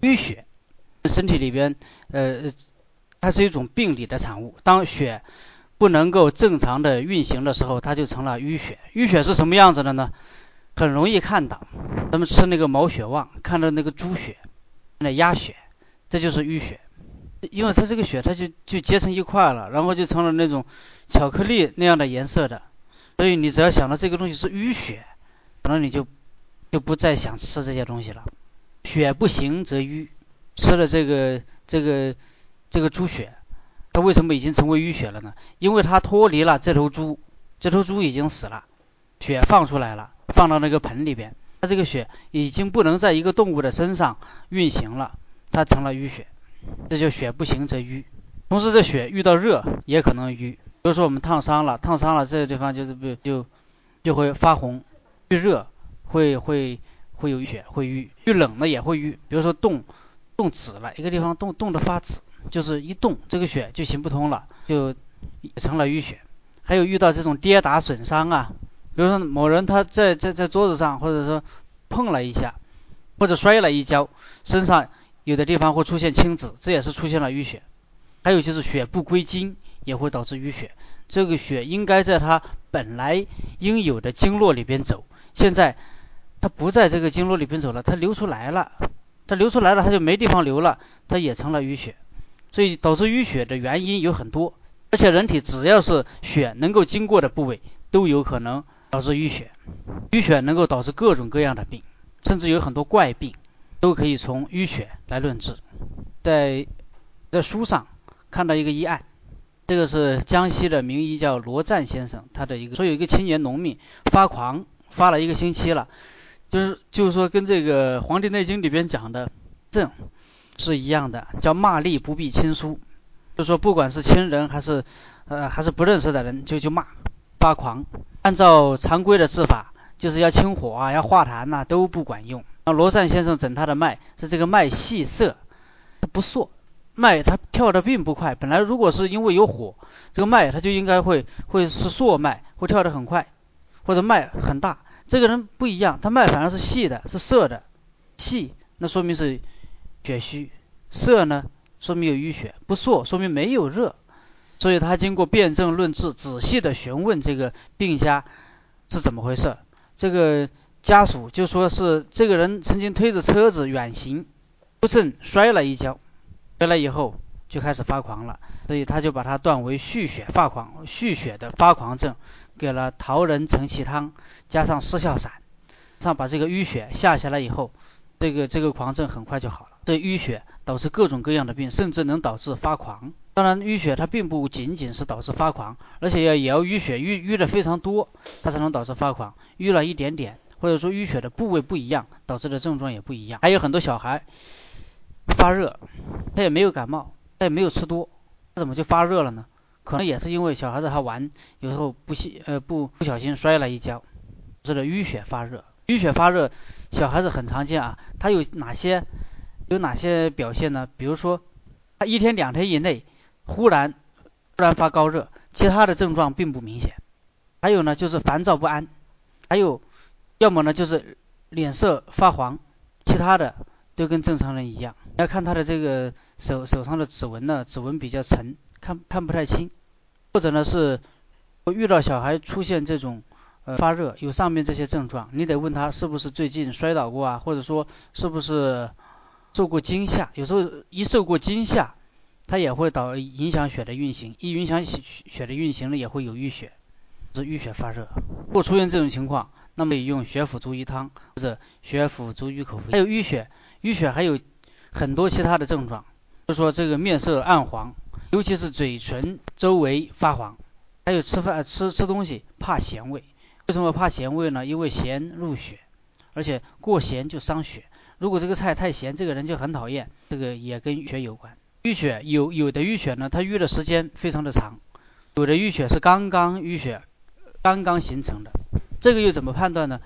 淤血，身体里边呃，它是一种病理的产物。当血不能够正常的运行的时候，它就成了淤血。淤血是什么样子的呢？很容易看到，咱们吃那个毛血旺，看到那个猪血，那鸭血，这就是淤血。因为它这个血，它就就结成一块了，然后就成了那种巧克力那样的颜色的。所以你只要想到这个东西是淤血，可能你就就不再想吃这些东西了。血不行则瘀，吃了这个这个这个猪血，它为什么已经成为淤血了呢？因为它脱离了这头猪，这头猪已经死了，血放出来了，放到那个盆里边，它这个血已经不能在一个动物的身上运行了，它成了淤血。这就血不行则瘀，同时这血遇到热也可能瘀。比如说我们烫伤了，烫伤了这个地方就是不就就会发红，遇热会会会有淤血会瘀，遇冷了也会瘀。比如说冻冻紫了，一个地方冻冻得发紫，就是一冻这个血就行不通了，就成了淤血。还有遇到这种跌打损伤啊，比如说某人他在在在桌子上或者说碰了一下，或者摔了一跤，身上。有的地方会出现青紫，这也是出现了淤血。还有就是血不归经，也会导致淤血。这个血应该在它本来应有的经络里边走，现在它不在这个经络里边走了，它流出来了，它流出来了，它就没地方流了，它也成了淤血。所以导致淤血的原因有很多，而且人体只要是血能够经过的部位，都有可能导致淤血。淤血能够导致各种各样的病，甚至有很多怪病。都可以从淤血来论治，在在书上看到一个医案，这个是江西的名医叫罗赞先生，他的一个说有一个青年农民发狂发了一个星期了，就是就是说跟这个《黄帝内经》里边讲的症是一样的，叫骂力不必亲疏，就说不管是亲人还是呃还是不认识的人就就骂发狂，按照常规的治法就是要清火啊要化痰呐都不管用。罗善先生诊他的脉是这个脉细涩，不缩，脉它跳的并不快。本来如果是因为有火，这个脉它就应该会会是缩脉，会跳得很快，或者脉很大。这个人不一样，他脉反而是细的，是涩的，细那说明是血虚，涩呢说明有淤血，不涩说明没有热。所以他经过辨证论治，仔细的询问这个病家是怎么回事，这个。家属就说是这个人曾经推着车子远行，不慎摔了一跤，摔了以后就开始发狂了，所以他就把他断为蓄血发狂，蓄血的发狂症，给了桃仁承气汤加上失效散，上把这个淤血下下来以后，这个这个狂症很快就好了。这淤血导致各种各样的病，甚至能导致发狂。当然，淤血它并不仅仅是导致发狂，而且要也要淤血淤淤的非常多，它才能导致发狂。淤了一点点。或者说淤血的部位不一样，导致的症状也不一样。还有很多小孩发热，他也没有感冒，他也没有吃多，他怎么就发热了呢？可能也是因为小孩子他玩，有时候不细呃不不小心摔了一跤，导致的淤血发热。淤血发热，小孩子很常见啊。他有哪些有哪些表现呢？比如说他一天两天以内忽然突然发高热，其他的症状并不明显。还有呢就是烦躁不安，还有。要么呢就是脸色发黄，其他的都跟正常人一样。要看他的这个手手上的指纹呢，指纹比较沉，看看不太清。或者呢是遇到小孩出现这种呃发热，有上面这些症状，你得问他是不是最近摔倒过啊，或者说是不是受过惊吓。有时候一受过惊吓，它也会导影响血的运行，一影响血血的运行呢，也会有淤血，是淤血发热。如果出现这种情况，那么用血府逐瘀汤或者血府逐瘀口服。还有淤血，淤血还有很多其他的症状，就说这个面色暗黄，尤其是嘴唇周围发黄。还有吃饭吃吃东西怕咸味，为什么怕咸味呢？因为咸入血，而且过咸就伤血。如果这个菜太咸，这个人就很讨厌。这个也跟血有关。淤血有有的淤血呢，它淤的时间非常的长，有的淤血是刚刚淤血刚刚形成的。这个又怎么判断呢？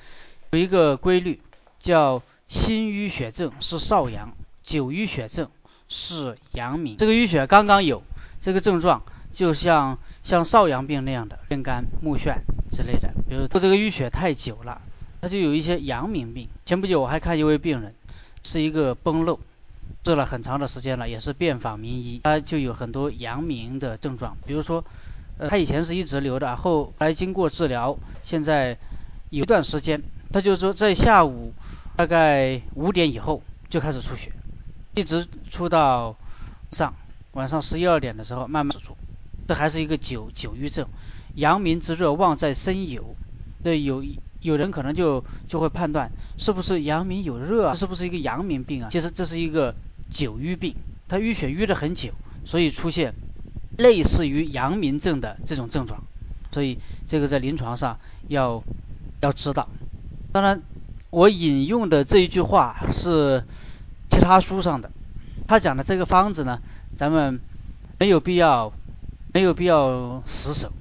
有一个规律，叫心淤血症是少阳，久淤血症是阳明。这个淤血刚刚有这个症状，就像像少阳病那样的偏干、目眩之类的。比如说这个淤血太久了，它就有一些阳明病。前不久我还看一位病人，是一个崩漏，治了很长的时间了，也是遍访名医，他就有很多阳明的症状，比如说，呃，他以前是一直流的，后来经过治疗，现在有一段时间，他就说在下午大概五点以后就开始出血，一直出到上晚上十一二点的时候慢慢止住，这还是一个久久郁症，阳明之热旺在身有，那有。有人可能就就会判断是不是阳明有热啊，是不是一个阳明病啊？其实这是一个久瘀病，他淤血淤了很久，所以出现类似于阳明症的这种症状。所以这个在临床上要要知道。当然，我引用的这一句话是其他书上的，他讲的这个方子呢，咱们没有必要没有必要死守。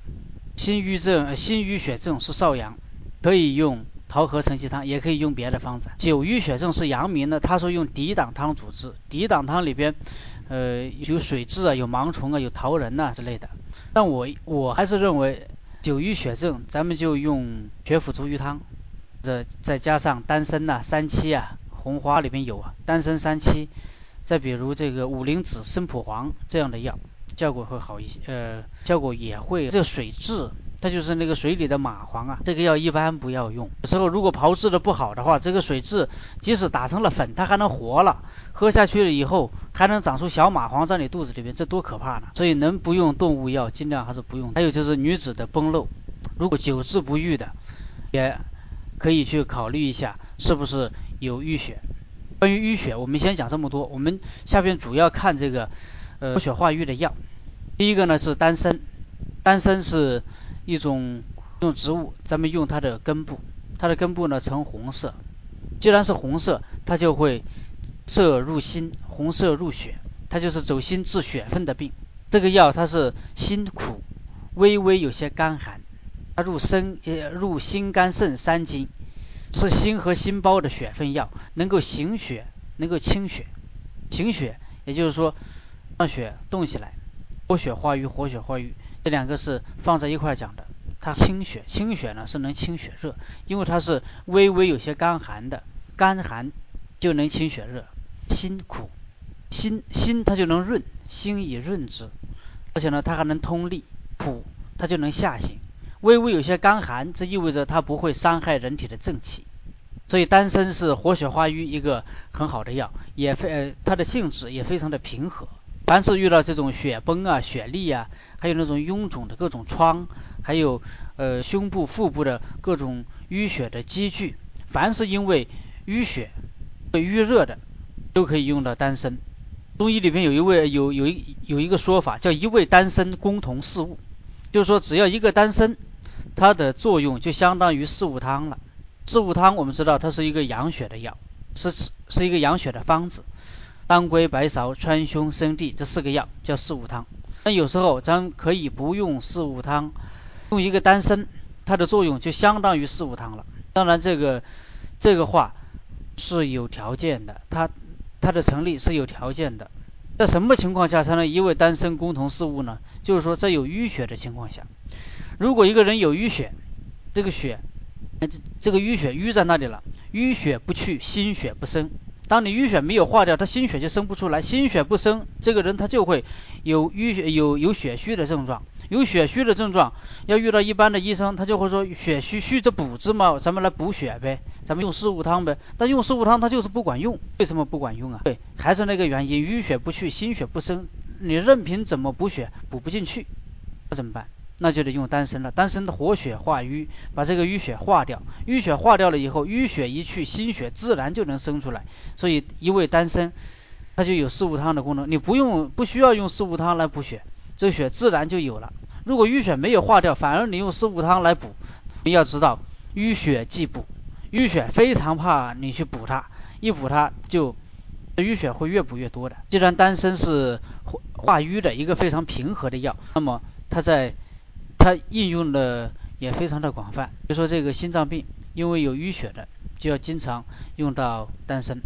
心瘀症、心瘀血症是少阳。可以用桃核承气汤，也可以用别的方子。久瘀血症是阳明的，他说用涤挡汤主治。涤挡汤里边，呃，有水蛭啊，有盲虫啊，有桃仁呐之类的。但我我还是认为久瘀血症，咱们就用血府逐瘀汤，这再加上丹参呐、三七啊、红花里边有啊，丹参、三七，再比如这个五灵脂、生普黄这样的药，效果会好一些。呃，效果也会。这个水蛭。它就是那个水里的蚂蟥啊，这个药一般不要用。有时候如果炮制的不好的话，这个水蛭即使打成了粉，它还能活了，喝下去了以后还能长出小蚂蟥在你肚子里面，这多可怕呢！所以能不用动物药尽量还是不用。还有就是女子的崩漏，如果久治不愈的，也可以去考虑一下是不是有淤血。关于淤血，我们先讲这么多。我们下边主要看这个呃活血化瘀的药。第一个呢是丹参，丹参是。一种用植物，咱们用它的根部，它的根部呢呈红色，既然是红色，它就会色入心，红色入血，它就是走心治血分的病。这个药它是辛苦，微微有些干寒，它入肾也入心肝肾三经，是心和心包的血分药，能够行血，能够清血，行血也就是说让血动起来，活血化瘀，活血化瘀。这两个是放在一块讲的，它清血，清血呢是能清血热，因为它是微微有些干寒的，干寒就能清血热。辛苦，辛辛它就能润，辛以润之，而且呢它还能通利。苦它就能下行，微微有些干寒，这意味着它不会伤害人体的正气。所以丹参是活血化瘀一个很好的药，也非呃它的性质也非常的平和。凡是遇到这种血崩啊、血痢啊，还有那种臃肿的各种疮，还有呃胸部、腹部的各种淤血的积聚，凡是因为淤血被、淤热的，都可以用到丹参。中医里面有一位有有一有一个说法叫一味丹参共同四物，就是说只要一个丹参，它的作用就相当于四物汤了。四物汤我们知道它是一个养血的药，是是一个养血的方子。当归、白芍、川芎、生地这四个药叫四物汤。那有时候咱可以不用四物汤，用一个丹参，它的作用就相当于四物汤了。当然，这个这个话是有条件的，它它的成立是有条件的。在什么情况下才能一味丹参共同四物呢？就是说在有淤血的情况下，如果一个人有淤血，这个血，这这个淤血淤在那里了，淤血不去，心血不生。当你淤血没有化掉，他心血就生不出来，心血不生，这个人他就会有淤血有有血虚的症状，有血虚的症状，要遇到一般的医生，他就会说血虚虚着补之嘛，咱们来补血呗，咱们用四物汤呗，但用四物汤它就是不管用，为什么不管用啊？对，还是那个原因，淤血不去，心血不生，你任凭怎么补血，补不进去，那怎么办？那就得用丹参了，丹参的活血化瘀，把这个淤血化掉，淤血化掉了以后，淤血一去，心血自然就能生出来。所以一味丹参，它就有四物汤的功能，你不用不需要用四物汤来补血，这血自然就有了。如果淤血没有化掉，反而你用四物汤来补，你要知道淤血既补，淤血非常怕你去补它，一补它就淤血会越补越多的。既然丹参是化瘀的一个非常平和的药，那么它在它应用的也非常的广泛，比如说这个心脏病，因为有淤血的，就要经常用到丹参。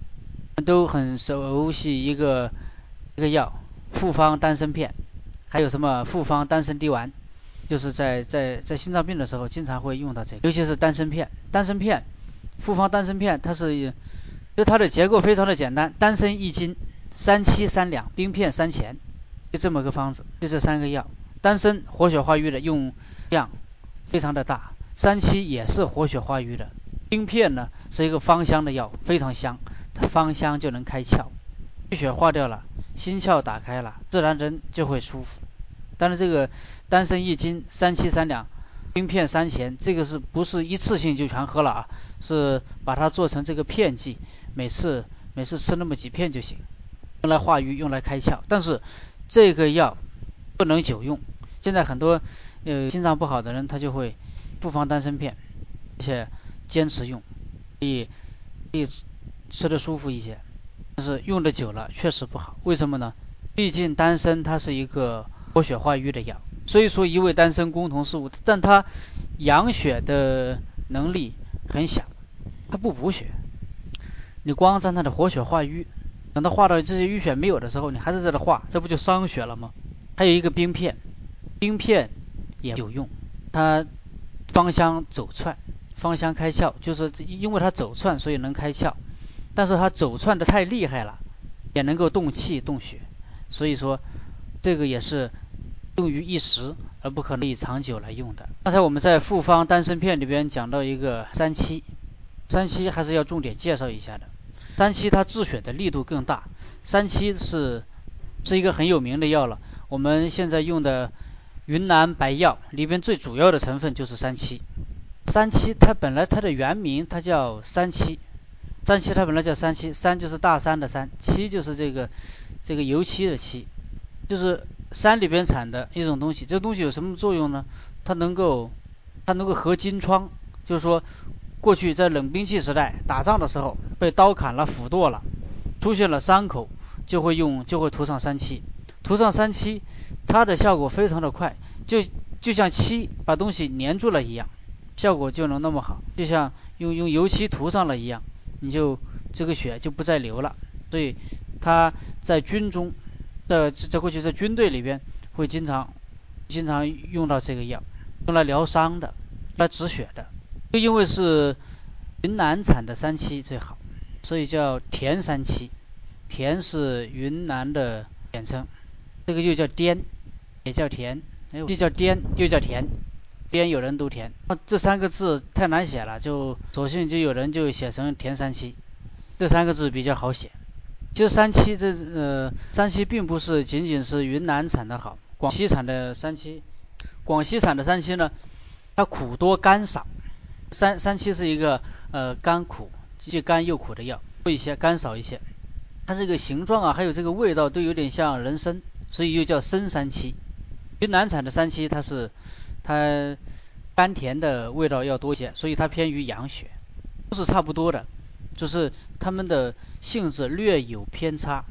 都很熟悉一个一个药，复方丹参片，还有什么复方丹参滴丸，就是在在在心脏病的时候经常会用到这个，尤其是丹参片。丹参片，复方丹参片，它是，就它的结构非常的简单，丹参一斤，三七三两，冰片三钱，就这么个方子，就这三个药。丹参活血化瘀的用量非常的大，三七也是活血化瘀的。冰片呢是一个芳香的药，非常香，它芳香就能开窍，淤血化掉了，心窍打开了，自然人就会舒服。但是这个丹参一斤，三七三两。冰片三钱，这个是不是一次性就全喝了啊？是把它做成这个片剂，每次每次吃那么几片就行，用来化瘀，用来开窍。但是这个药不能久用。现在很多呃心脏不好的人，他就会复方丹参片，且坚持用，可以可以吃的舒服一些。但是用的久了确实不好，为什么呢？毕竟丹参它是一个活血化瘀的药。所以说一味丹参共同事物，但它养血的能力很小，它不补血。你光在那里活血化瘀，等到化到这些淤血没有的时候，你还是在这化，这不就伤血了吗？还有一个冰片，冰片也有用，它芳香走窜，芳香开窍，就是因为它走窜，所以能开窍。但是它走窜的太厉害了，也能够动气动血，所以说这个也是。用于一时，而不可能以长久来用的。刚才我们在复方丹参片里边讲到一个三七，三七还是要重点介绍一下的。三七它治血的力度更大，三七是是一个很有名的药了。我们现在用的云南白药里边最主要的成分就是三七。三七它本来它的原名它叫三七，三七它本来叫三七，三就是大山的山，七就是这个这个油漆的漆，就是。山里边产的一种东西，这东西有什么作用呢？它能够，它能够合金疮，就是说，过去在冷兵器时代打仗的时候，被刀砍了、斧剁了，出现了伤口，就会用就会涂上三七，涂上三七，它的效果非常的快，就就像漆把东西粘住了一样，效果就能那么好，就像用用油漆涂上了一样，你就这个血就不再流了。所以它在军中。的在过去在军队里边会经常经常用到这个药，用来疗伤的，来止血的。就因为是云南产的三七最好，所以叫田三七。田是云南的简称，这个又叫滇，也叫田，又叫滇又叫田，滇有人读田。这三个字太难写了，就索性就有人就写成田三七，这三个字比较好写。其实三七这呃三七并不是仅仅是云南产的好，广西产的三七，广西产的三七呢，它苦多甘少。三三七是一个呃甘苦既甘又苦的药，多一些甘少一些。它这个形状啊，还有这个味道都有点像人参，所以又叫参三七。云南产的三七它是它甘甜的味道要多些，所以它偏于养血，都是差不多的。就是它们的性质略有偏差，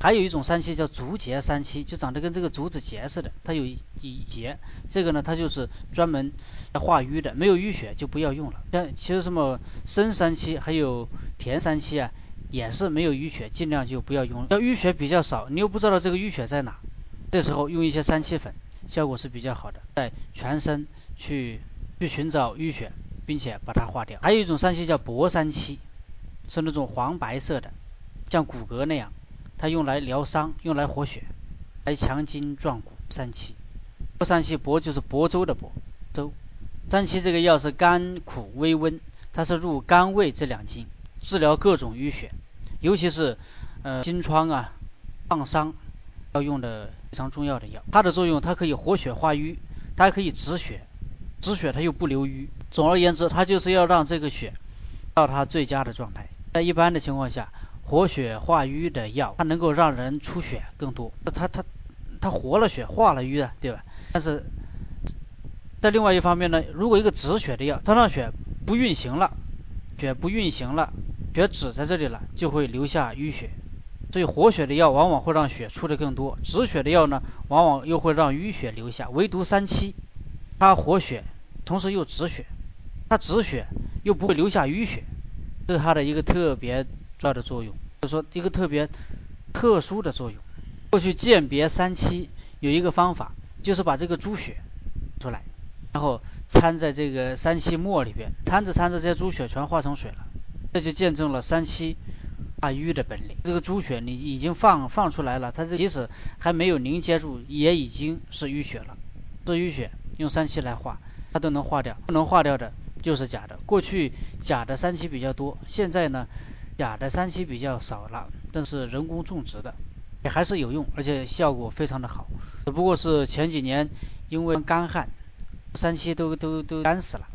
还有一种三七叫竹节三七，就长得跟这个竹子节似的，它有一节，这个呢它就是专门化瘀的，没有淤血就不要用了。像其实什么生三七还有田三七啊，也是没有淤血，尽量就不要用。要淤血比较少，你又不知道这个淤血在哪，这时候用一些三七粉，效果是比较好的，在全身去去寻找淤血，并且把它化掉。还有一种三七叫薄三七。是那种黄白色的，像骨骼那样，它用来疗伤，用来活血，来强筋壮骨。三七，薄三七，薄就是亳州的亳州。三七这个药是甘苦微温，它是入肝胃这两经，治疗各种淤血，尤其是呃金疮啊、创伤要用的非常重要的药。它的作用，它可以活血化瘀，它还可以止血，止血它又不留瘀。总而言之，它就是要让这个血到它最佳的状态。在一般的情况下，活血化瘀的药，它能够让人出血更多。它它它活了血，化了瘀啊，对吧？但是在另外一方面呢，如果一个止血的药，它让血不运行了，血不运行了，血止在这里了，就会留下淤血。所以活血的药往往会让血出的更多，止血的药呢，往往又会让淤血留下。唯独三七，它活血，同时又止血，它止血又不会留下淤血。这是它的一个特别重要的作用，就是说一个特别特殊的作用。过去鉴别三七有一个方法，就是把这个猪血出来，然后掺在这个三七末里边，掺着掺着，这些猪血全化成水了，这就见证了三七化瘀的本领。这个猪血你已经放放出来了，它这即使还没有凝结住，也已经是淤血了。是淤血，用三七来化，它都能化掉。不能化掉的就是假的。过去假的三七比较多，现在呢，假的三七比较少了，但是人工种植的也还是有用，而且效果非常的好。只不过是前几年因为干旱，三七都都都干死了，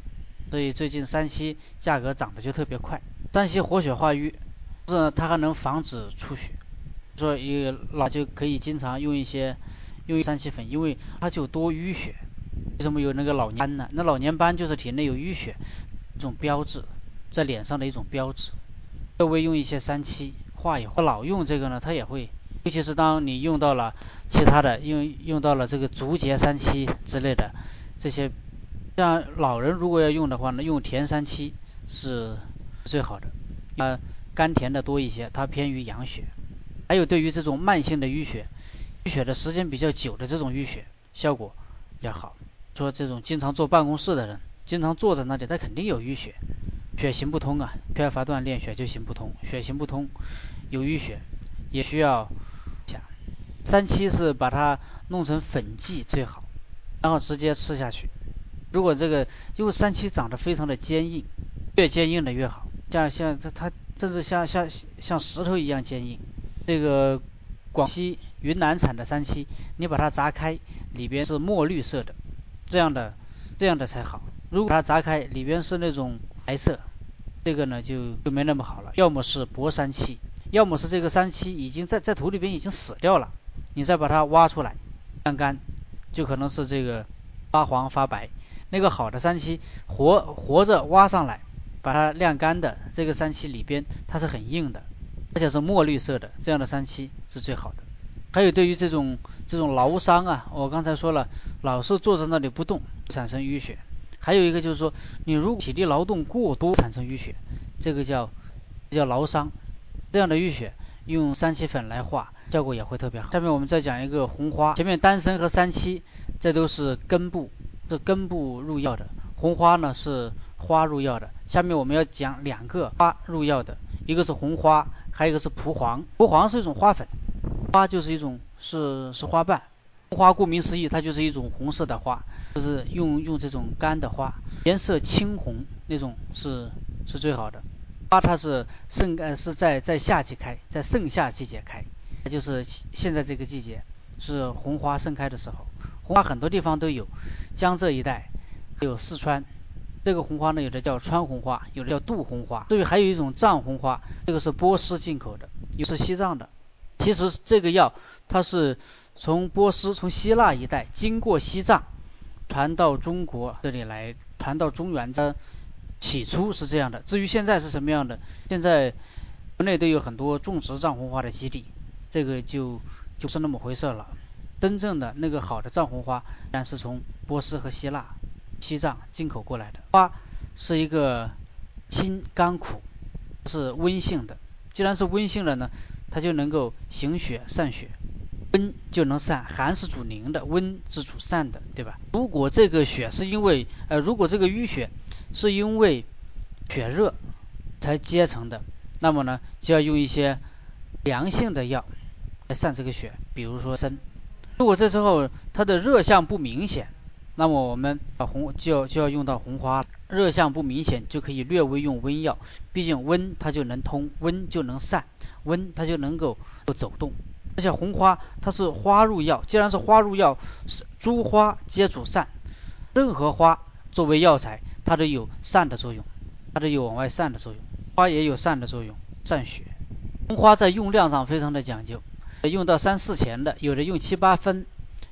所以最近三七价格涨得就特别快。三七活血化瘀，是它还能防止出血，所以老就可以经常用一些用三七粉，因为它就多淤血。为什么有那个老年斑呢？那老年斑就是体内有淤血这种标志，在脸上的一种标志。稍微用一些三七化一化，老用这个呢，它也会，尤其是当你用到了其他的，用用到了这个竹节三七之类的这些，像老人如果要用的话呢，用甜三七是最好的，呃，甘甜的多一些，它偏于养血。还有对于这种慢性的淤血，淤血的时间比较久的这种淤血，效果要好。说这种经常坐办公室的人，经常坐在那里，他肯定有淤血。血行不通啊，缺乏锻炼，血就行不通。血行不通，有淤血，也需要讲。三七是把它弄成粉剂最好，然后直接吃下去。如果这个因为三七长得非常的坚硬，越坚硬的越好。像像这它甚至像像像石头一样坚硬。这个广西、云南产的三七，你把它砸开，里边是墨绿色的，这样的这样的才好。如果它砸开，里边是那种白色，这个呢就就没那么好了。要么是薄三七，要么是这个三七已经在在土里边已经死掉了，你再把它挖出来晾干，就可能是这个发黄发白。那个好的三七活活着挖上来，把它晾干的这个三七里边它是很硬的，而且是墨绿色的，这样的三七是最好的。还有对于这种这种劳伤啊，我刚才说了，老是坐在那里不动，产生淤血。还有一个就是说，你如果体力劳动过多产生淤血，这个叫叫劳伤，这样的淤血用三七粉来化，效果也会特别好。下面我们再讲一个红花，前面丹参和三七，这都是根部，这根部入药的。红花呢是花入药的。下面我们要讲两个花入药的，一个是红花，还有一个是蒲黄。蒲黄是一种花粉，花就是一种是是花瓣。红花顾名思义，它就是一种红色的花。就是用用这种干的花，颜色青红那种是是最好的。花它是盛呃是在在夏季开，在盛夏季节开，就是现在这个季节是红花盛开的时候。红花很多地方都有，江浙一带有四川，这个红花呢有的叫川红花，有的叫杜红花。至于还有一种藏红花，这个是波斯进口的，又是西藏的。其实这个药它是从波斯从希腊一带经过西藏。传到中国这里来，传到中原的起初是这样的。至于现在是什么样的，现在国内都有很多种植藏红花的基地，这个就就是那么回事了。真正的那个好的藏红花，然是从波斯和希腊、西藏进口过来的。花是一个辛甘苦，是温性的。既然是温性的呢，它就能够行血散血。温就能散，寒是主凝的，温是主散的，对吧？如果这个血是因为呃，如果这个淤血是因为血热才结成的，那么呢，就要用一些凉性的药来散这个血，比如说参。如果这时候它的热象不明显，那么我们啊红就要就要用到红花。热象不明显，就可以略微用温药，毕竟温它就能通，温就能散，温它就能够走动。而且红花它是花入药，既然是花入药，是诸花皆主散，任何花作为药材，它都有散的作用，它都有往外散的作用，花也有散的作用，散血。红花在用量上非常的讲究，用到三四钱的，有的用七八分，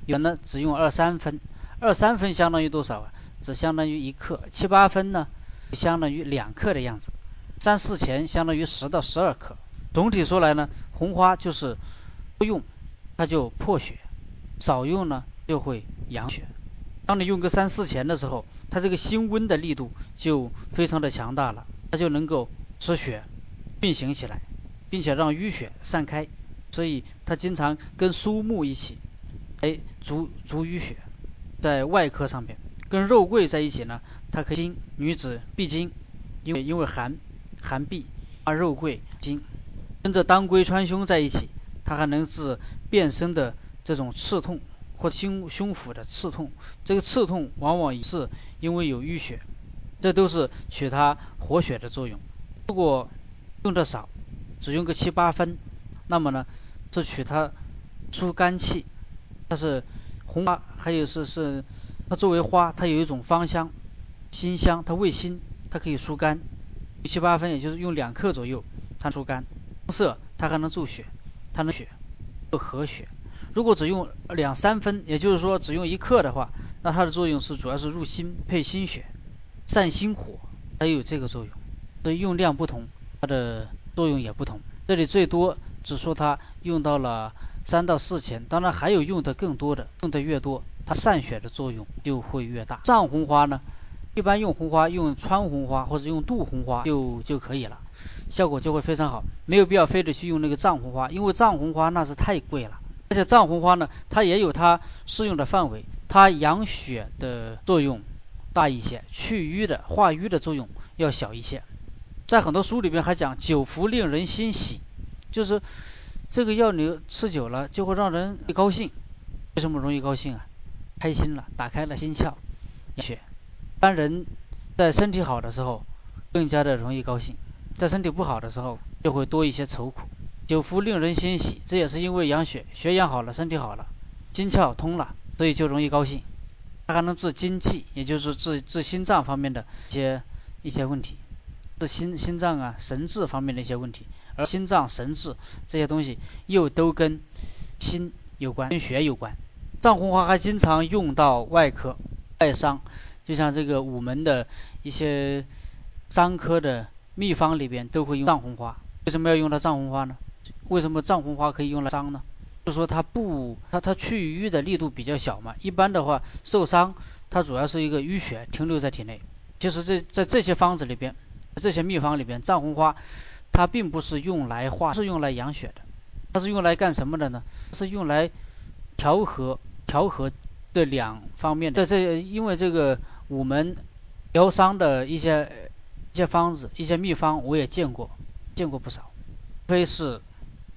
有的只用二三分，二三分相当于多少啊？只相当于一克，七八分呢相当于两克的样子，三四钱相当于十到十二克。总体说来呢，红花就是。多用它就破血，少用呢就会养血。当你用个三四钱的时候，它这个辛温的力度就非常的强大了，它就能够使血运行起来，并且让淤血散开。所以它经常跟苏木一起，哎，逐逐淤血，在外科上面跟肉桂在一起呢，它可以经女子闭经，因为因为寒寒闭，啊肉桂经。跟着当归川芎在一起，它还能治变身的这种刺痛或胸胸腹的刺痛。这个刺痛往往是因为有淤血，这都是取它活血的作用。如果用的少，只用个七八分，那么呢是取它疏肝气。它是红花，还有是是它作为花，它有一种芳香，辛香，它味辛，它可以疏肝。七八分，也就是用两克左右，它疏肝。红色它还能助血，它能血，又和血。如果只用两三分，也就是说只用一克的话，那它的作用是主要是入心配心血，散心火，它有这个作用。所以用量不同，它的作用也不同。这里最多只说它用到了三到四钱，当然还有用的更多的，用的越多，它散血的作用就会越大。藏红花呢，一般用红花用川红花或者用杜红花就就可以了。效果就会非常好，没有必要非得去用那个藏红花，因为藏红花那是太贵了。而且藏红花呢，它也有它适用的范围，它养血的作用大一些，去瘀的化瘀的作用要小一些。在很多书里边还讲久服令人心喜，就是这个药你吃久了就会让人高兴。为什么容易高兴啊？开心了，打开了心窍。血，当人在身体好的时候，更加的容易高兴。在身体不好的时候，就会多一些愁苦。久服令人欣喜，这也是因为养血，血养好了，身体好了，心窍通了，所以就容易高兴。它还能治精气，也就是治治心脏方面的一些一些问题，是心心脏啊神志方面的一些问题。而心脏神志这些东西又都跟心有关，跟血有关。藏红花还经常用到外科外伤，就像这个午门的一些伤科的。秘方里边都会用藏红花，为什么要用到藏红花呢？为什么藏红花可以用来伤呢？就说它不，它它去瘀的力度比较小嘛。一般的话，受伤它主要是一个淤血停留在体内。其实这在这些方子里边，这些秘方里边，藏红花它并不是用来化，是用来养血的。它是用来干什么的呢？是用来调和调和这两方面的。这因为这个我们疗伤的一些。一些方子，一些秘方我也见过，见过不少。非是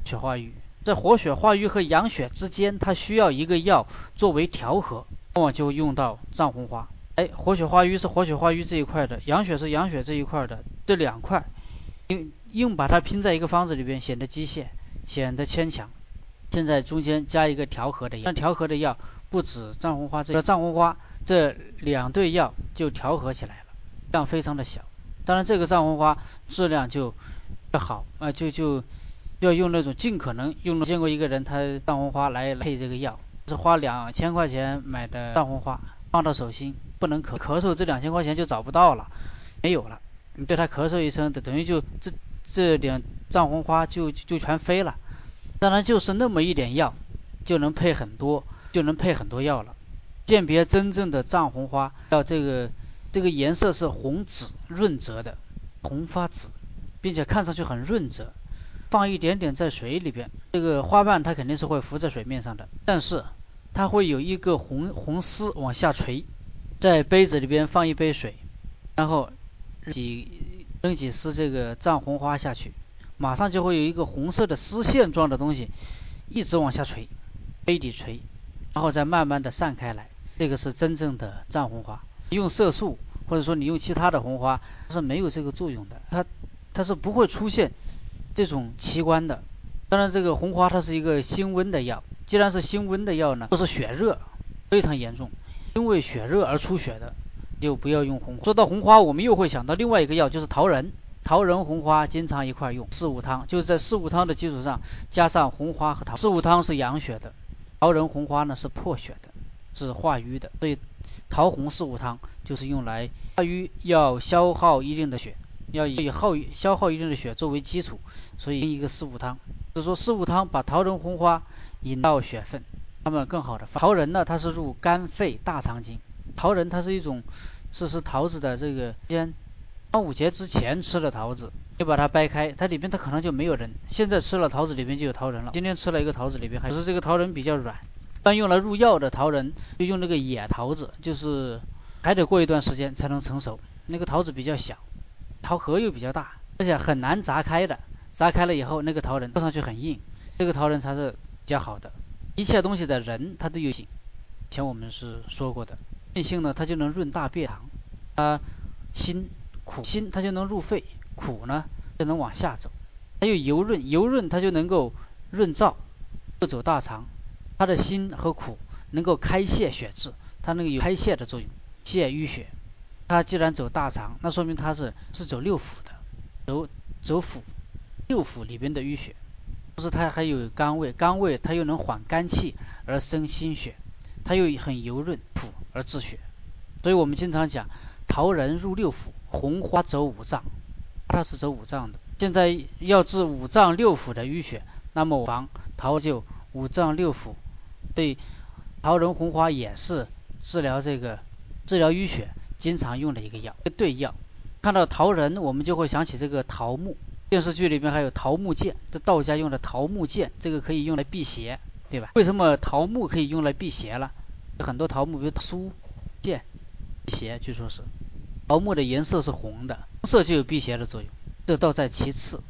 血化瘀，在活血化瘀和养血之间，它需要一个药作为调和，往往就用到藏红花。哎，活血化瘀是活血化瘀这一块的，养血是养血这一块的，这两块硬硬把它拼在一个方子里边，显得机械，显得牵强。现在中间加一个调和的药，调和的药不止藏红花，这个藏红花这两对药就调和起来了，量非常的小。当然，这个藏红花质量就要好啊，就就要用那种尽可能用。见过一个人，他藏红花来配这个药，是花两千块钱买的藏红花，放到手心不能咳咳嗽，这两千块钱就找不到了，没有了。你对他咳嗽一声，等于就这这点藏红花就就全飞了。当然，就是那么一点药就能配很多，就能配很多药了。鉴别真正的藏红花要这个。这个颜色是红紫润泽的，红发紫，并且看上去很润泽。放一点点在水里边，这个花瓣它肯定是会浮在水面上的，但是它会有一个红红丝往下垂。在杯子里边放一杯水，然后几扔几丝这个藏红花下去，马上就会有一个红色的丝线状的东西一直往下垂，杯底垂，然后再慢慢的散开来。这个是真正的藏红花。用色素，或者说你用其他的红花是没有这个作用的，它它是不会出现这种奇观的。当然，这个红花它是一个辛温的药，既然是辛温的药呢，都是血热非常严重，因为血热而出血的，就不要用红。说到红花，我们又会想到另外一个药，就是桃仁。桃仁红花经常一块用，四物汤就是在四物汤的基础上加上红花和桃。四物汤是养血的，桃仁红花呢是破血的，是化瘀的，所以。桃红四物汤就是用来化瘀，要消耗一定的血，要以耗消耗一定的血作为基础，所以一个四物汤。就是说四物汤把桃仁红花引到血分，那么更好的发。桃仁呢，它是入肝肺大肠经。桃仁它是一种是是桃子的这个先端午节之前吃的桃子，你把它掰开，它里边它可能就没有仁。现在吃了桃子里边就有桃仁了。今天吃了一个桃子里边还只是这个桃仁比较软。一般用来入药的桃仁，就用那个野桃子，就是还得过一段时间才能成熟。那个桃子比较小，桃核又比较大，而且很难砸开的，砸开了以后，那个桃仁摸上去很硬，这个桃仁才是比较好的。一切东西的人他都有性，前我们是说过的，性呢它就能润大便肠，它辛苦辛它就能入肺，苦呢就能往下走，还有油润油润它就能够润燥，走大肠，它的辛和苦能够开泄血滞，它那个有开泄的作用，泄淤血。它既然走大肠，那说明它是是走六腑的，走走腑，六腑里边的淤血。同时它还有甘味，甘味它又能缓肝气而生心血，它又很油润补而治血。所以我们经常讲桃仁入六腑，红花走五脏，它是走五脏的。现在要治五脏六腑的淤血，那么防桃就五脏六腑，对桃仁红花也是治疗这个治疗淤血。经常用的一个药，对药。看到桃仁，我们就会想起这个桃木。电视剧里面还有桃木剑，这道家用的桃木剑，这个可以用来辟邪，对吧？为什么桃木可以用来辟邪了？很多桃木，比如苏剑，辟邪，据说是。桃木的颜色是红的，红色就有辟邪的作用，这倒在其次。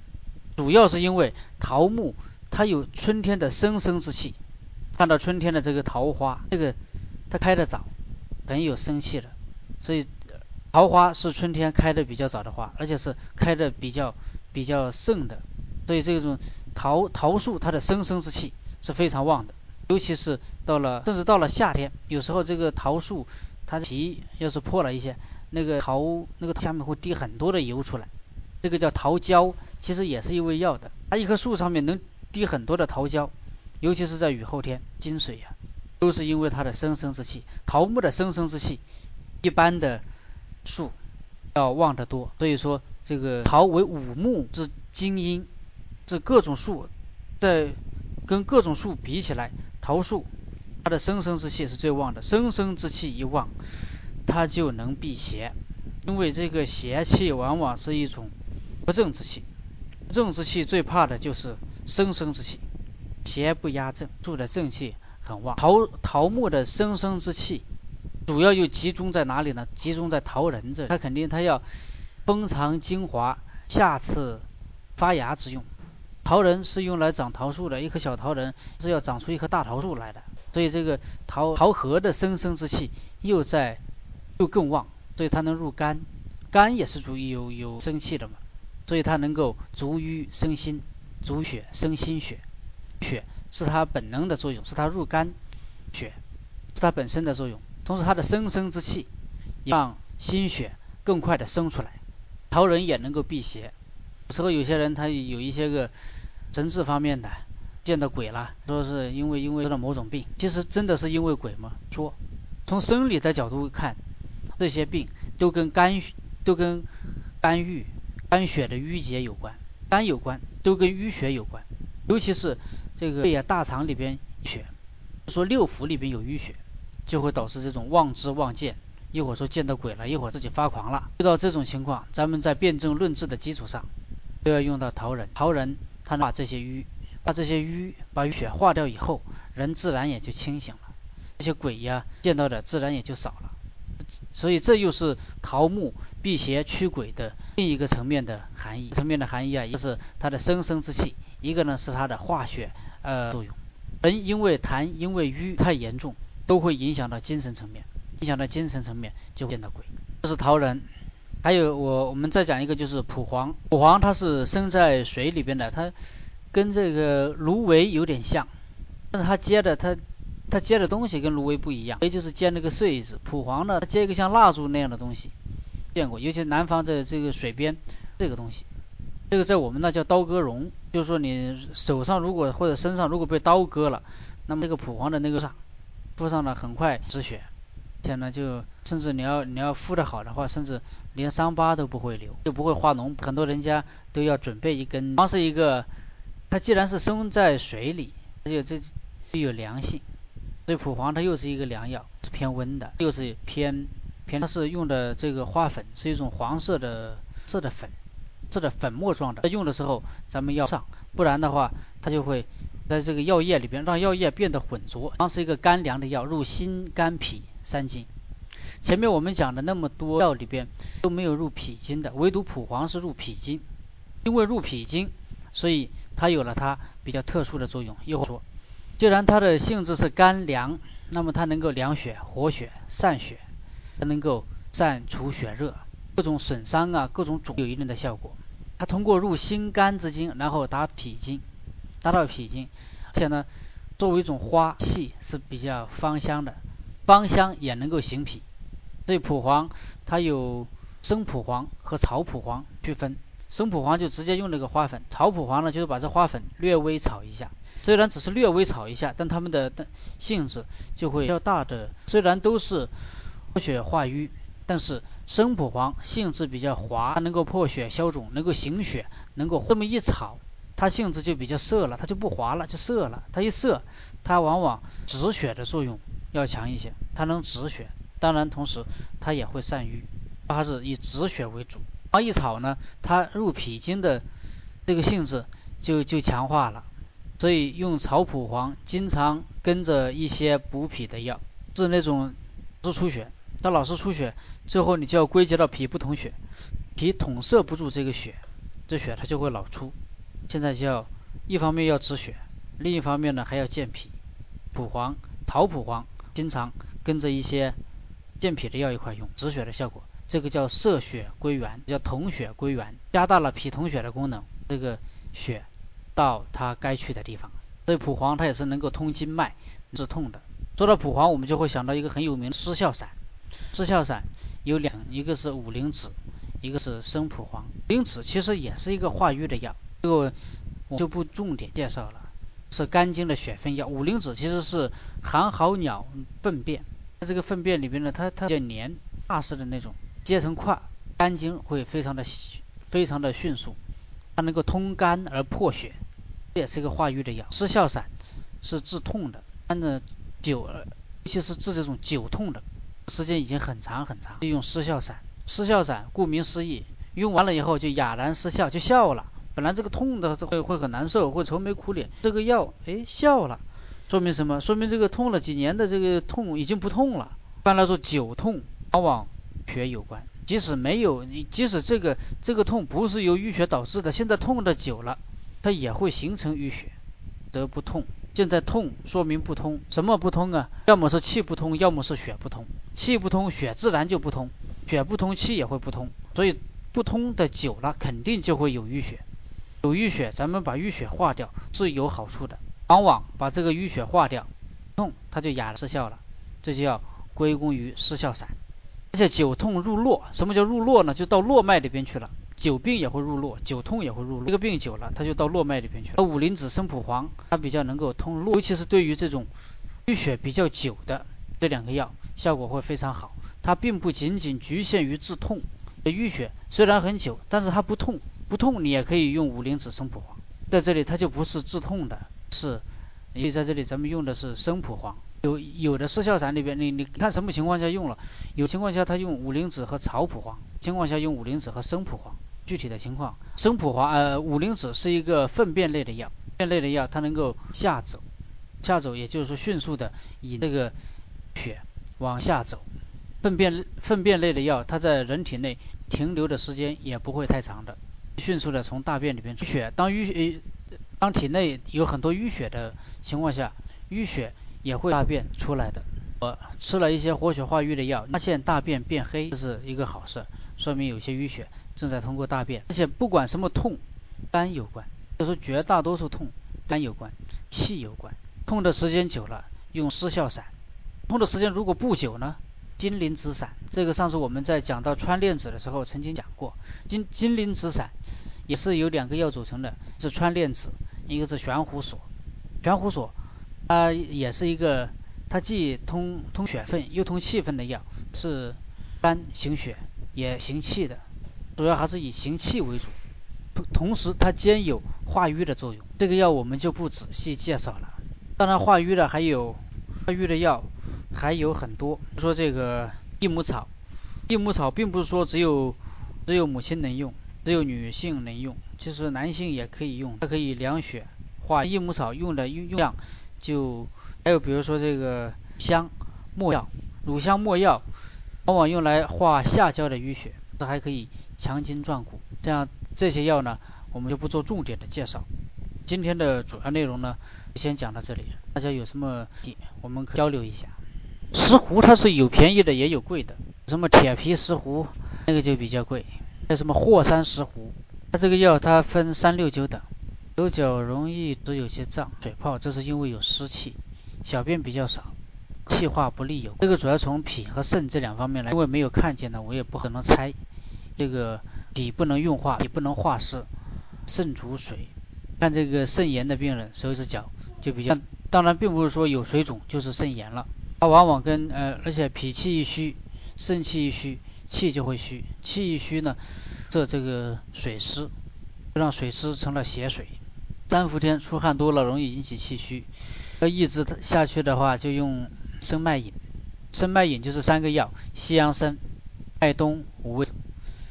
主要是因为桃木它有春天的生生之气，看到春天的这个桃花，这个它开的早，很有生气的。所以桃花是春天开的比较早的花，而且是开的比较比较盛的。所以这种桃桃树它的生生之气是非常旺的，尤其是到了甚至到了夏天，有时候这个桃树它皮要是破了一些，那个桃那个下面会滴很多的油出来，这个叫桃胶，其实也是一味药的。它一棵树上面能滴很多的桃胶，尤其是在雨后天金水呀，都是因为它的生生之气，桃木的生生之气。一般的树要旺得多，所以说这个桃为五木之精英，这各种树在跟各种树比起来，桃树它的生生之气是最旺的，生生之气一旺，它就能辟邪，因为这个邪气往往是一种不正之气，正之气最怕的就是生生之气，邪不压正，树的正气很旺，桃桃木的生生之气。主要又集中在哪里呢？集中在桃仁这，它肯定它要封藏精华，下次发芽之用。桃仁是用来长桃树的，一棵小桃仁是要长出一棵大桃树来的。所以这个桃桃核的生生之气又在又更旺，所以它能入肝，肝也是主有有生气的嘛，所以它能够逐瘀生心，逐血生心血，血是它本能的作用，是它入肝，血是它本身的作用。同时，它的生生之气让心血更快的生出来。桃仁也能够辟邪。有时候有些人他有一些个神志方面的见到鬼了，说是因为因为得了某种病，其实真的是因为鬼吗？说从生理的角度看，这些病都跟肝都跟肝郁、肝血的淤结有关，肝有关，都跟淤血有关。尤其是这个肺啊、大肠里边血，说六腑里边有淤血。就会导致这种妄知妄见，一会儿说见到鬼了，一会儿自己发狂了。遇到这种情况，咱们在辨证论治的基础上，都要用到桃仁。桃仁它能把这些瘀，把这些瘀，把淤血化掉以后，人自然也就清醒了。这些鬼呀见到的自然也就少了。所以这又是桃木辟邪驱鬼的另一个层面的含义。层面的含义啊，一个是它的生生之气，一个呢是它的化血呃作用。人因为痰因为瘀太严重。都会影响到精神层面，影响到精神层面就见到鬼。这是桃仁，还有我我们再讲一个就是蒲黄。蒲黄它是生在水里边的，它跟这个芦苇有点像，但是它结的它它结的东西跟芦苇不一样，也就是结那个穗子。蒲黄呢，它结一个像蜡烛那样的东西，见过，尤其南方的这个水边这个东西，这个在我们那叫刀割绒，就是说你手上如果或者身上如果被刀割了，那么这个蒲黄的那个上。敷上了很快止血，且呢，就甚至你要你要敷的好的话，甚至连伤疤都不会留，就不会化脓。很多人家都要准备一根，光是一个，它既然是生在水里，而且这具有凉性，所以蒲黄它又是一个良药，是偏温的，又是偏偏它是用的这个花粉，是一种黄色的色的粉，色的粉末状的。在用的时候咱们要上，不然的话它就会。在这个药液里边，让药液变得浑浊，当是一个干凉的药，入心、肝、脾三经。前面我们讲的那么多药里边都没有入脾经的，唯独蒲黄是入脾经。因为入脾经，所以它有了它比较特殊的作用。又说，既然它的性质是甘凉，那么它能够凉血、活血、散血，它能够散除血热，各种损伤啊，各种肿有一定的效果。它通过入心肝之经，然后达脾经，达到脾经，而且呢，作为一种花气是比较芳香的，芳香也能够行脾。所以蒲黄它有生蒲黄和草蒲黄区分。生蒲黄就直接用那个花粉，草蒲黄呢就是把这花粉略微炒一下，虽然只是略微炒一下，但它们的的性质就会较大的。虽然都是破血化瘀，但是生蒲黄性质比较滑，它能够破血消肿，能够行血，能够这么一炒，它性质就比较涩了，它就不滑了，就涩了。它一涩，它往往止血的作用要强一些，它能止血。当然，同时它也会散瘀，它是以止血为主。黄一炒呢，它入脾经的这个性质就就强化了，所以用草蒲黄经常跟着一些补脾的药，治那种是出血，它老是出血，最后你就要归结到脾不统血，脾统摄不住这个血，这血它就会老出。现在就要一方面要止血，另一方面呢还要健脾。蒲黄、桃蒲黄经常跟着一些。健脾的药一块用，止血的效果，这个叫摄血归元，叫统血归元，加大了脾统血的功能，这个血到它该去的地方。所以蒲黄它也是能够通经脉、止痛的。说到蒲黄，我们就会想到一个很有名的失笑散。失笑散有两，一个是五灵脂，一个是生蒲黄。五灵脂其实也是一个化瘀的药，这个我就不重点介绍了，是肝经的血分药。五灵脂其实是寒号鸟粪便。在这个粪便里边呢，它它比较黏，大似的那种，结成块，肝经会非常的非常的迅速，它能够通肝而破血，这也是一个化瘀的药。失笑散是治痛的，但呢久，尤其是治这种久痛的，时间已经很长很长，就用失笑散。失笑散顾名思义，用完了以后就哑然失笑，就笑了。本来这个痛的会会很难受，会愁眉苦脸，这个药哎笑了。说明什么？说明这个痛了几年的这个痛已经不痛了。一般来说，久痛往往血有关。即使没有你，即使这个这个痛不是由淤血导致的，现在痛的久了，它也会形成淤血，得不痛。现在痛说明不通，什么不通啊？要么是气不通，要么是血不通。气不通，血自然就不通；血不通，气也会不通。所以不通的久了，肯定就会有淤血。有淤血，咱们把淤血化掉是有好处的。往往把这个淤血化掉，痛它就哑了失效了，这就要归功于失效散。而且久痛入络，什么叫入络呢？就到络脉里边去了。久病也会入络，久痛也会入络。这个病久了，它就到络脉里边去了。五灵脂、生蒲黄，它比较能够通络，尤其是对于这种淤血比较久的这两个药，效果会非常好。它并不仅仅局限于治痛，淤血虽然很久，但是它不痛，不痛你也可以用五灵脂、生蒲黄，在这里它就不是治痛的。是，因为在这里咱们用的是生蒲黄，有有的失效散里边，你你看什么情况下用了？有情况下他用五灵脂和草蒲黄，情况下用五灵脂和生蒲黄。具体的情况，生蒲黄呃五灵脂是一个粪便类的药，便类的药它能够下走，下走也就是说迅速的以那个血往下走。粪便粪便类的药，它在人体内停留的时间也不会太长的，迅速的从大便里边出血。当淤血当体内有很多淤血的情况下，淤血也会大便出来的。我吃了一些活血化瘀的药，发现大便变黑，这是一个好事，说明有些淤血正在通过大便。而且不管什么痛，肝有关，就说绝大多数痛肝有关，气有关。痛的时间久了，用失效散；痛的时间如果不久呢，金鳞子散。这个上次我们在讲到穿链子的时候曾经讲过，金金鳞子散也是由两个药组成的，是穿链子。一个是玄虎锁，玄虎锁它也是一个，它既通通血分又通气分的药，是肝行血也行气的，主要还是以行气为主，同时它兼有化瘀的作用。这个药我们就不仔细介绍了。当然化瘀的还有化瘀的药还有很多，说这个益母草，益母草并不是说只有只有母亲能用。只有女性能用，其实男性也可以用，它可以凉血化。益母草用的用量就还有比如说这个香没药，乳香没药往往用来化下焦的淤血，这还可以强筋壮骨。这样这些药呢，我们就不做重点的介绍。今天的主要内容呢，先讲到这里。大家有什么题，我们可交流一下。石斛它是有便宜的，也有贵的。什么铁皮石斛，那个就比较贵。还有什么霍山石斛，它这个药它分三六九等。手脚容易只有些胀、水泡，这是因为有湿气，小便比较少，气化不利有。这个主要从脾和肾这两方面来，因为没有看见呢，我也不可能猜。这个脾不能运化，脾不能化湿，肾主水。看这个肾炎的病人，手指脚就比较，当然并不是说有水肿就是肾炎了，它往往跟呃，而且脾气一虚，肾气一虚，气就会虚，气一虚呢，这这个水湿，让水湿成了血水，三伏天出汗多了容易引起气虚，要抑制它下去的话，就用生脉饮，生脉饮就是三个药，西洋参、麦冬、五味子，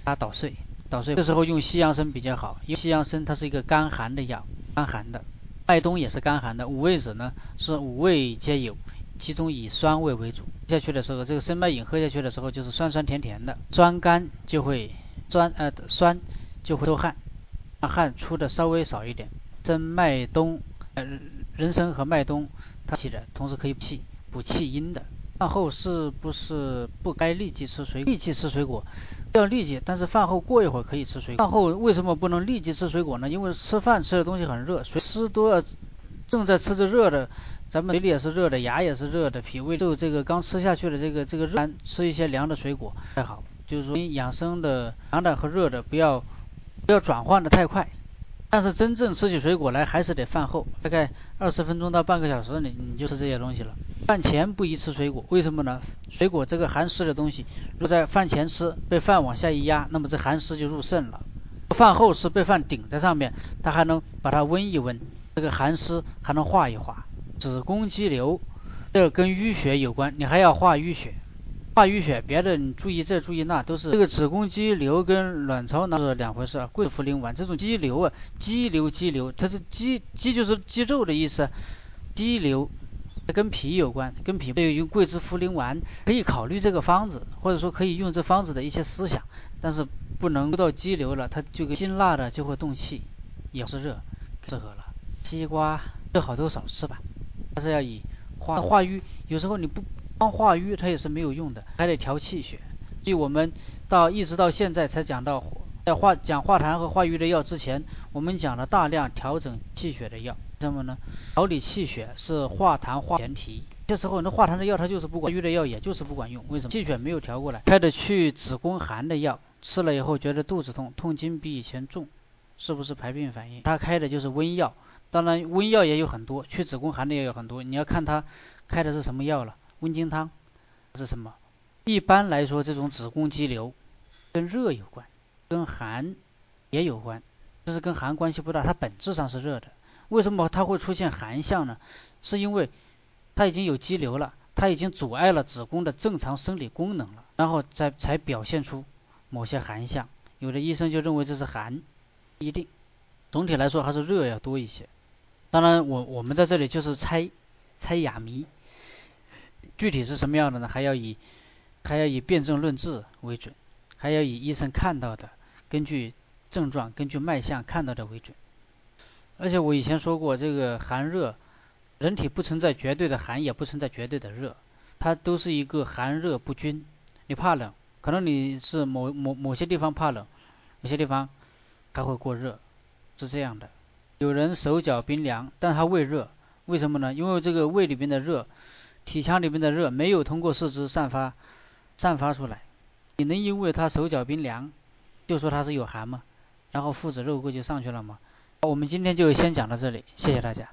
它捣碎。捣碎，这时候用西洋参比较好，因为西洋参它是一个甘寒的药，甘寒的。麦冬也是甘寒的，五味子呢是五味皆有，其中以酸味为主。下去的时候，这个生脉饮喝下去的时候就是酸酸甜甜的，酸甘就会酸呃酸就会出汗，汗出的稍微少一点。生麦冬呃人参和麦冬它气的，同时可以补气补气阴的。饭后是不是不该立即吃水果？立即吃水果。要立即，但是饭后过一会儿可以吃水果。饭后为什么不能立即吃水果呢？因为吃饭吃的东西很热，水吃多了，正在吃着热的，咱们嘴里也是热的，牙也是热的，脾胃受这个刚吃下去的这个这个热，吃一些凉的水果还好。就是说养生的凉的和热的不要不要转换的太快。但是真正吃起水果来还是得饭后，大概二十分钟到半个小时，你你就吃这些东西了。饭前不宜吃水果，为什么呢？水果这个寒湿的东西，如果在饭前吃，被饭往下一压，那么这寒湿就入肾了。饭后吃，被饭顶在上面，它还能把它温一温，这个寒湿还能化一化。子宫肌瘤，这跟淤血有关，你还要化淤血。化淤血，别的你注意这注意那，都是这个子宫肌瘤跟卵巢囊是两回事。桂附灵丸这种肌瘤啊，肌瘤肌瘤，它是肌肌就是肌肉的意思，肌瘤跟脾有关，跟脾用桂枝茯苓丸可以考虑这个方子，或者说可以用这方子的一些思想，但是不能到肌瘤了，它就跟辛辣的就会动气，也是热，适合了。西瓜最好都少吃吧，还是要以化化瘀，有时候你不。光化瘀它也是没有用的，还得调气血。所以我们到一直到现在才讲到在化讲化痰和化瘀的药之前，我们讲了大量调整气血的药。那么呢？调理气血是化痰化前提。这时候那化痰的药它就是不管瘀的药，也就是不管用。为什么？气血没有调过来。开的去子宫寒的药，吃了以后觉得肚子痛，痛经比以前重，是不是排病反应？他开的就是温药。当然温药也有很多，去子宫寒的也有很多，你要看他开的是什么药了。温经汤是什么？一般来说，这种子宫肌瘤跟热有关，跟寒也有关，但是跟寒关系不大，它本质上是热的。为什么它会出现寒象呢？是因为它已经有肌瘤了，它已经阻碍了子宫的正常生理功能了，然后再才表现出某些寒象。有的医生就认为这是寒，不一定。总体来说还是热要多一些。当然，我我们在这里就是猜猜哑谜。具体是什么样的呢？还要以还要以辩证论治为准，还要以医生看到的，根据症状、根据脉象看到的为准。而且我以前说过，这个寒热，人体不存在绝对的寒，也不存在绝对的热，它都是一个寒热不均。你怕冷，可能你是某某某些地方怕冷，某些地方还会过热，是这样的。有人手脚冰凉，但他胃热，为什么呢？因为这个胃里面的热。体腔里面的热没有通过四肢散发散发出来，你能因为他手脚冰凉就说他是有寒吗？然后附子肉桂就上去了吗？我们今天就先讲到这里，谢谢大家。